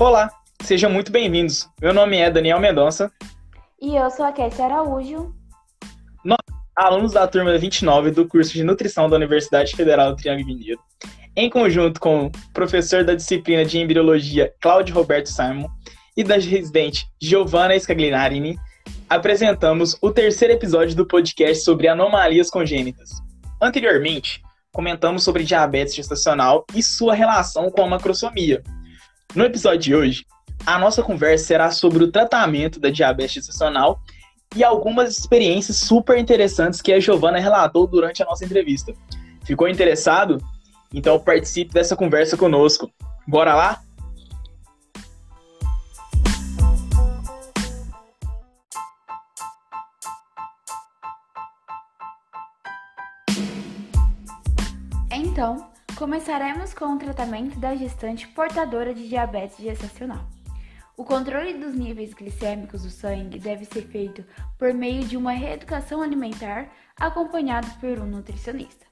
Olá, sejam muito bem-vindos. Meu nome é Daniel Mendonça. E eu sou a Kétia Araújo. Nós, alunos da turma 29 do curso de Nutrição da Universidade Federal do Triângulo Mineiro, em conjunto com o professor da disciplina de Embriologia, Cláudio Roberto Simon, e da residente Giovanna Scaglinarini, apresentamos o terceiro episódio do podcast sobre anomalias congênitas. Anteriormente, comentamos sobre diabetes gestacional e sua relação com a macrosomia. No episódio de hoje, a nossa conversa será sobre o tratamento da diabetes gestacional e algumas experiências super interessantes que a Giovana relatou durante a nossa entrevista. Ficou interessado? Então participe dessa conversa conosco. Bora lá? Começaremos com o tratamento da gestante portadora de diabetes gestacional. O controle dos níveis glicêmicos do sangue deve ser feito por meio de uma reeducação alimentar acompanhado por um nutricionista.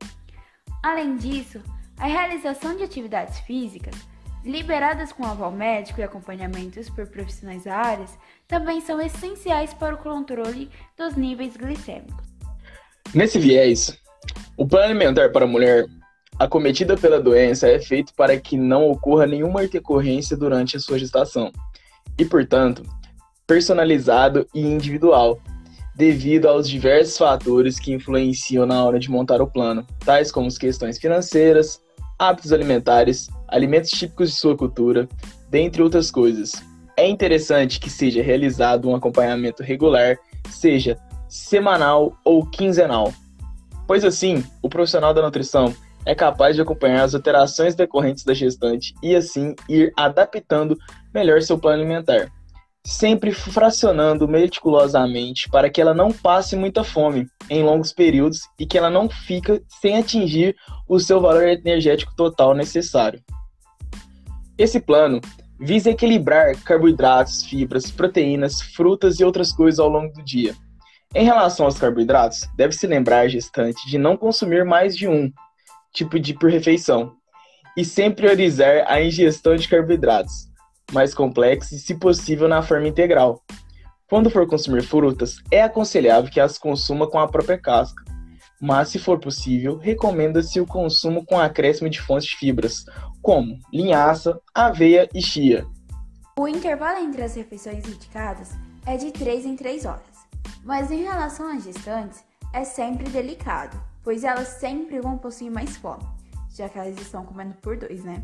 Além disso, a realização de atividades físicas, liberadas com aval médico e acompanhamentos por profissionais da área, também são essenciais para o controle dos níveis glicêmicos. Nesse viés, o plano alimentar para a mulher acometida pela doença é feito para que não ocorra nenhuma intercorrência durante a sua gestação e, portanto, personalizado e individual, devido aos diversos fatores que influenciam na hora de montar o plano, tais como as questões financeiras, hábitos alimentares, alimentos típicos de sua cultura, dentre outras coisas. É interessante que seja realizado um acompanhamento regular, seja semanal ou quinzenal, pois assim, o profissional da nutrição é capaz de acompanhar as alterações decorrentes da gestante e assim ir adaptando melhor seu plano alimentar, sempre fracionando meticulosamente para que ela não passe muita fome em longos períodos e que ela não fica sem atingir o seu valor energético total necessário. Esse plano visa equilibrar carboidratos, fibras, proteínas, frutas e outras coisas ao longo do dia. Em relação aos carboidratos, deve-se lembrar gestante de não consumir mais de um, tipo de por refeição, e sempre priorizar a ingestão de carboidratos mais complexos e, se possível, na forma integral. Quando for consumir frutas, é aconselhável que as consuma com a própria casca, mas, se for possível, recomenda-se o consumo com acréscimo de fontes de fibras, como linhaça, aveia e chia. O intervalo entre as refeições indicadas é de 3 em 3 horas, mas em relação às gestantes, é sempre delicado pois elas sempre vão possuir mais fome, já que elas estão comendo por dois, né?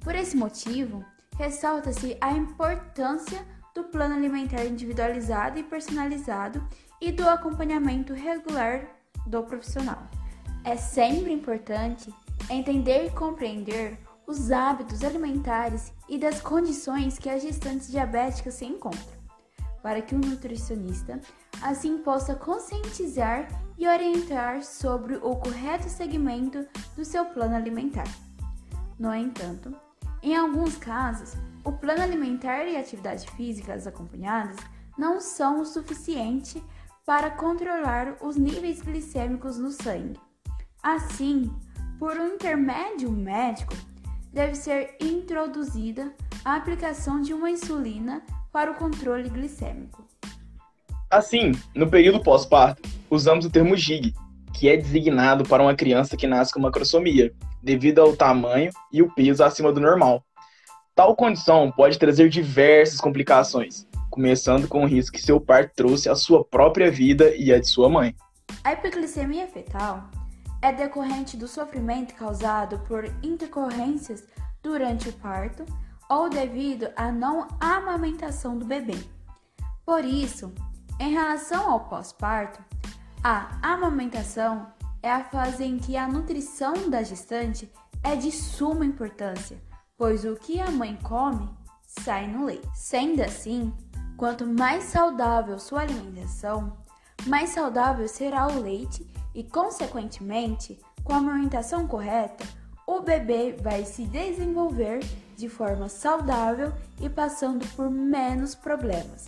Por esse motivo, ressalta-se a importância do plano alimentar individualizado e personalizado e do acompanhamento regular do profissional. É sempre importante entender e compreender os hábitos alimentares e das condições que as gestantes diabéticas se encontram, para que o nutricionista assim possa conscientizar e orientar sobre o correto segmento do seu plano alimentar. No entanto, em alguns casos, o plano alimentar e atividade físicas acompanhadas não são o suficiente para controlar os níveis glicêmicos no sangue. Assim, por um intermédio médico, deve ser introduzida a aplicação de uma insulina para o controle glicêmico. Assim, no período pós-parto, usamos o termo GIG, que é designado para uma criança que nasce com macrosomia, devido ao tamanho e o peso acima do normal. Tal condição pode trazer diversas complicações, começando com o risco que seu parto trouxe à sua própria vida e à de sua mãe. A hiperglicemia fetal é decorrente do sofrimento causado por intercorrências durante o parto ou devido à não amamentação do bebê. Por isso, em relação ao pós-parto, a amamentação é a fase em que a nutrição da gestante é de suma importância, pois o que a mãe come sai no leite. Sendo assim, quanto mais saudável sua alimentação, mais saudável será o leite e, consequentemente, com a amamentação correta, o bebê vai se desenvolver de forma saudável e passando por menos problemas.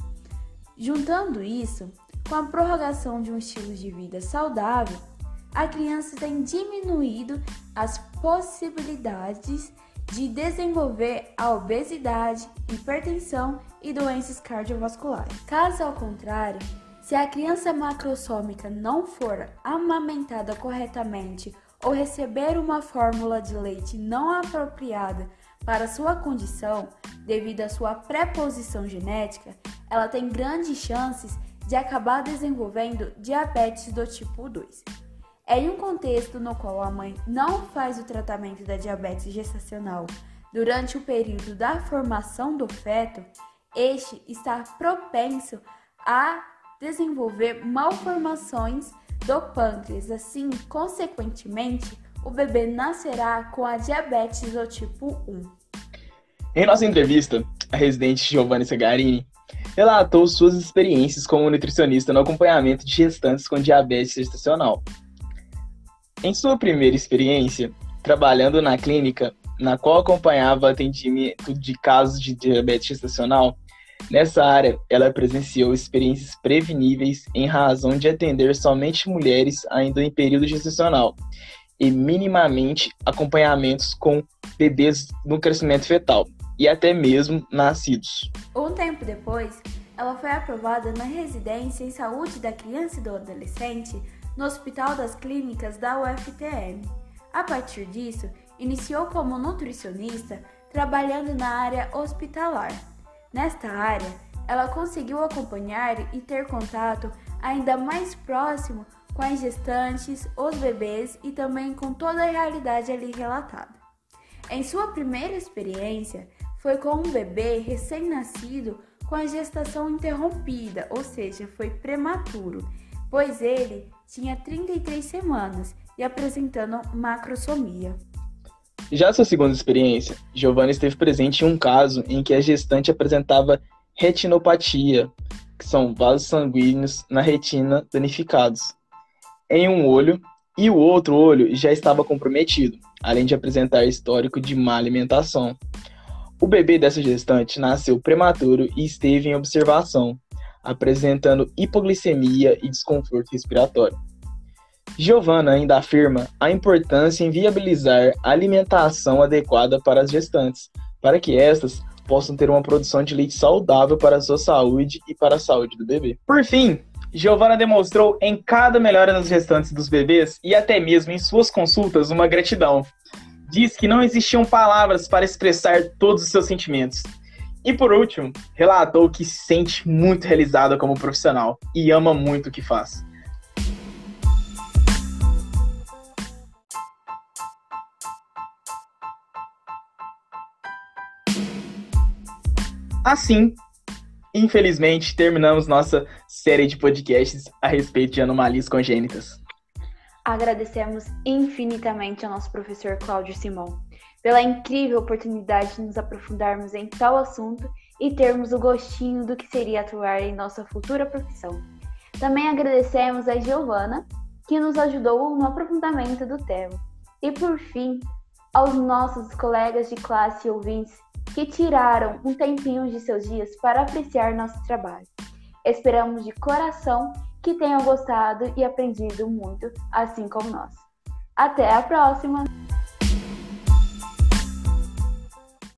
Juntando isso com a prorrogação de um estilo de vida saudável, a criança tem diminuído as possibilidades de desenvolver a obesidade, hipertensão e doenças cardiovasculares. Caso ao contrário, se a criança macrossômica não for amamentada corretamente ou receber uma fórmula de leite não apropriada para sua condição, devido à sua preposição genética, ela tem grandes chances de acabar desenvolvendo diabetes do tipo 2. Em um contexto no qual a mãe não faz o tratamento da diabetes gestacional durante o período da formação do feto, este está propenso a desenvolver malformações do pâncreas. Assim, consequentemente, o bebê nascerá com a diabetes do tipo 1. Em nossa entrevista, a residente Giovanni Segarini relatou suas experiências como nutricionista no acompanhamento de gestantes com diabetes gestacional. Em sua primeira experiência, trabalhando na clínica, na qual acompanhava atendimento de casos de diabetes gestacional, Nessa área, ela presenciou experiências preveníveis em razão de atender somente mulheres ainda em período gestacional e minimamente acompanhamentos com bebês no crescimento fetal e até mesmo nascidos. Um tempo depois, ela foi aprovada na residência em saúde da criança e do adolescente no Hospital das Clínicas da UFTM. A partir disso, iniciou como nutricionista trabalhando na área hospitalar. Nesta área, ela conseguiu acompanhar e ter contato ainda mais próximo com as gestantes, os bebês e também com toda a realidade ali relatada. Em sua primeira experiência, foi com um bebê recém-nascido com a gestação interrompida, ou seja, foi prematuro, pois ele tinha 33 semanas e apresentando macrosomia. Já sua segunda experiência, Giovanna esteve presente em um caso em que a gestante apresentava retinopatia, que são vasos sanguíneos na retina danificados, em um olho e o outro olho já estava comprometido, além de apresentar histórico de má alimentação. O bebê dessa gestante nasceu prematuro e esteve em observação, apresentando hipoglicemia e desconforto respiratório. Giovanna ainda afirma a importância em viabilizar alimentação adequada para as gestantes, para que estas possam ter uma produção de leite saudável para a sua saúde e para a saúde do bebê. Por fim, Giovanna demonstrou em cada melhora nas gestantes dos bebês e até mesmo em suas consultas uma gratidão. Diz que não existiam palavras para expressar todos os seus sentimentos. E por último, relatou que se sente muito realizada como profissional e ama muito o que faz. Assim, infelizmente, terminamos nossa série de podcasts a respeito de anomalias congênitas. Agradecemos infinitamente ao nosso professor Cláudio Simão pela incrível oportunidade de nos aprofundarmos em tal assunto e termos o gostinho do que seria atuar em nossa futura profissão. Também agradecemos a Giovana, que nos ajudou no aprofundamento do tema. E por fim, aos nossos colegas de classe e ouvintes que tiraram um tempinho de seus dias para apreciar nosso trabalho. Esperamos de coração que tenham gostado e aprendido muito, assim como nós. Até a próxima!